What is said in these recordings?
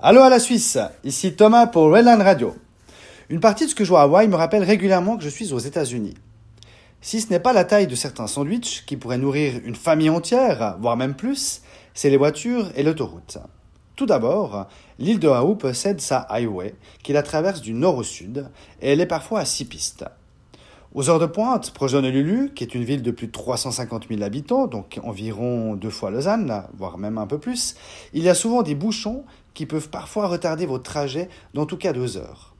Allô à la Suisse, ici Thomas pour Redline Radio. Une partie de ce que je vois à Hawaï me rappelle régulièrement que je suis aux États-Unis. Si ce n'est pas la taille de certains sandwichs qui pourraient nourrir une famille entière, voire même plus, c'est les voitures et l'autoroute. Tout d'abord, l'île de Oahu possède sa highway qui la traverse du nord au sud et elle est parfois à six pistes. Aux heures de pointe, proche Honolulu, qui est une ville de plus de 350 000 habitants, donc environ deux fois Lausanne, voire même un peu plus, il y a souvent des bouchons qui peuvent parfois retarder votre trajet d'en tout cas deux heures.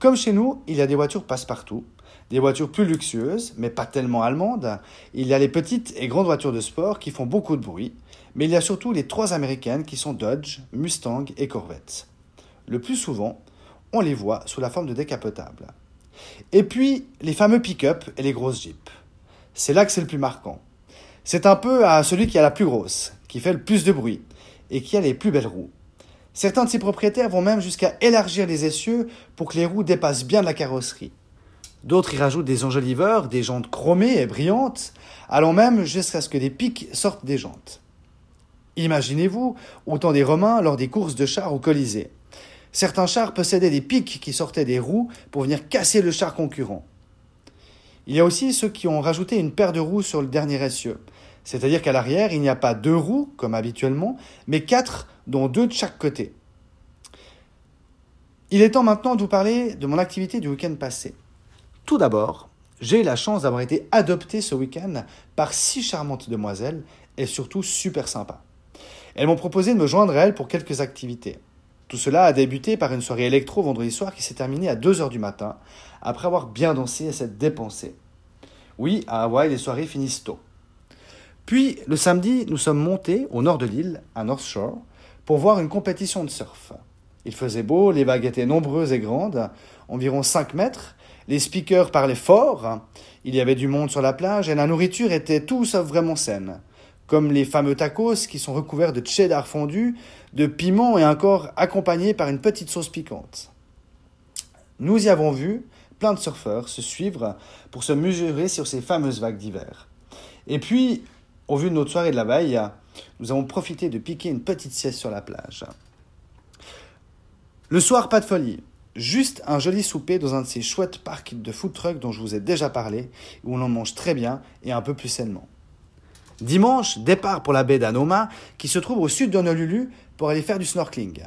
Comme chez nous, il y a des voitures passe-partout, des voitures plus luxueuses, mais pas tellement allemandes. Il y a les petites et grandes voitures de sport qui font beaucoup de bruit, mais il y a surtout les trois américaines qui sont Dodge, Mustang et Corvette. Le plus souvent, on les voit sous la forme de décapotables. Et puis, les fameux pick-up et les grosses jeeps. C'est là que c'est le plus marquant. C'est un peu à celui qui a la plus grosse, qui fait le plus de bruit, et qui a les plus belles roues. Certains de ses propriétaires vont même jusqu'à élargir les essieux pour que les roues dépassent bien la carrosserie. D'autres y rajoutent des enjoliveurs, des jantes chromées et brillantes, allant même jusqu'à ce que des pics sortent des jantes. Imaginez-vous autant des Romains lors des courses de chars au Colisée. Certains chars possédaient des pics qui sortaient des roues pour venir casser le char concurrent. Il y a aussi ceux qui ont rajouté une paire de roues sur le dernier essieu. C'est-à-dire qu'à l'arrière, il n'y a pas deux roues, comme habituellement, mais quatre, dont deux de chaque côté. Il est temps maintenant de vous parler de mon activité du week-end passé. Tout d'abord, j'ai eu la chance d'avoir été adopté ce week-end par six charmantes demoiselles et surtout super sympas. Elles m'ont proposé de me joindre à elles pour quelques activités. Tout cela a débuté par une soirée électro vendredi soir qui s'est terminée à 2h du matin, après avoir bien dansé et s'être dépensé. Oui, à Hawaï, les soirées finissent tôt. Puis, le samedi, nous sommes montés au nord de l'île, à North Shore, pour voir une compétition de surf. Il faisait beau, les vagues étaient nombreuses et grandes, environ 5 mètres, les speakers parlaient fort, il y avait du monde sur la plage et la nourriture était tout sauf vraiment saine comme les fameux tacos qui sont recouverts de cheddar fondu, de piment et encore accompagnés par une petite sauce piquante. Nous y avons vu plein de surfeurs se suivre pour se mesurer sur ces fameuses vagues d'hiver. Et puis, au vu de notre soirée de la veille, nous avons profité de piquer une petite sieste sur la plage. Le soir, pas de folie. Juste un joli souper dans un de ces chouettes parcs de food truck dont je vous ai déjà parlé, où on en mange très bien et un peu plus sainement. Dimanche, départ pour la baie d'Anoma, qui se trouve au sud d'Honolulu, pour aller faire du snorkeling.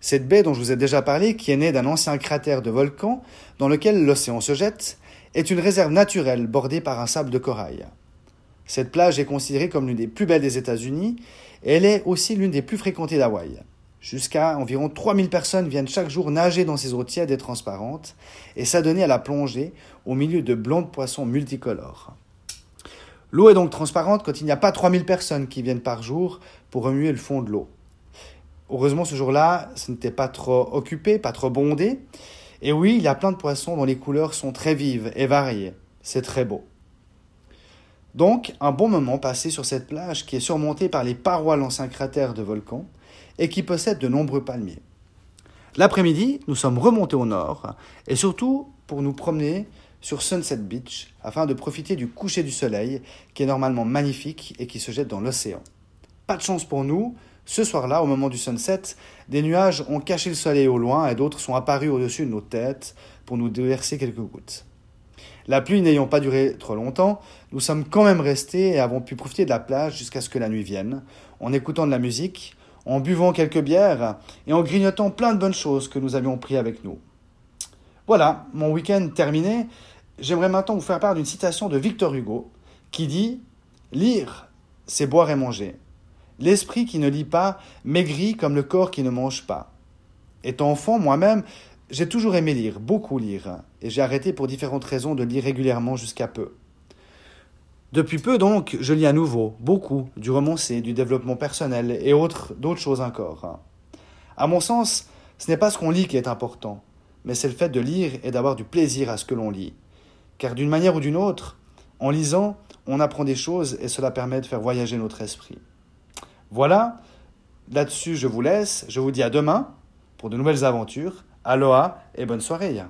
Cette baie dont je vous ai déjà parlé, qui est née d'un ancien cratère de volcan dans lequel l'océan se jette, est une réserve naturelle bordée par un sable de corail. Cette plage est considérée comme l'une des plus belles des États-Unis et elle est aussi l'une des plus fréquentées d'Hawaï. Jusqu'à environ 3000 personnes viennent chaque jour nager dans ces eaux tièdes et transparentes et s'adonner à la plongée au milieu de blondes poissons multicolores. L'eau est donc transparente quand il n'y a pas 3000 personnes qui viennent par jour pour remuer le fond de l'eau. Heureusement, ce jour-là, ce n'était pas trop occupé, pas trop bondé. Et oui, il y a plein de poissons dont les couleurs sont très vives et variées. C'est très beau. Donc, un bon moment passé sur cette plage qui est surmontée par les parois l'ancien cratère de volcan et qui possède de nombreux palmiers. L'après-midi, nous sommes remontés au nord et surtout pour nous promener sur Sunset Beach afin de profiter du coucher du soleil qui est normalement magnifique et qui se jette dans l'océan. Pas de chance pour nous, ce soir-là, au moment du sunset, des nuages ont caché le soleil au loin et d'autres sont apparus au-dessus de nos têtes pour nous déverser quelques gouttes. La pluie n'ayant pas duré trop longtemps, nous sommes quand même restés et avons pu profiter de la plage jusqu'à ce que la nuit vienne, en écoutant de la musique, en buvant quelques bières et en grignotant plein de bonnes choses que nous avions pris avec nous. Voilà, mon week-end terminé, j'aimerais maintenant vous faire part d'une citation de Victor Hugo qui dit Lire, c'est boire et manger. L'esprit qui ne lit pas maigrit comme le corps qui ne mange pas. Étant enfant, moi-même, j'ai toujours aimé lire, beaucoup lire, et j'ai arrêté pour différentes raisons de lire régulièrement jusqu'à peu. Depuis peu donc, je lis à nouveau, beaucoup, du romancé, du développement personnel et autres, d'autres choses encore. À mon sens, ce n'est pas ce qu'on lit qui est important, mais c'est le fait de lire et d'avoir du plaisir à ce que l'on lit car d'une manière ou d'une autre, en lisant, on apprend des choses et cela permet de faire voyager notre esprit. Voilà, là-dessus je vous laisse, je vous dis à demain pour de nouvelles aventures. Aloha et bonne soirée.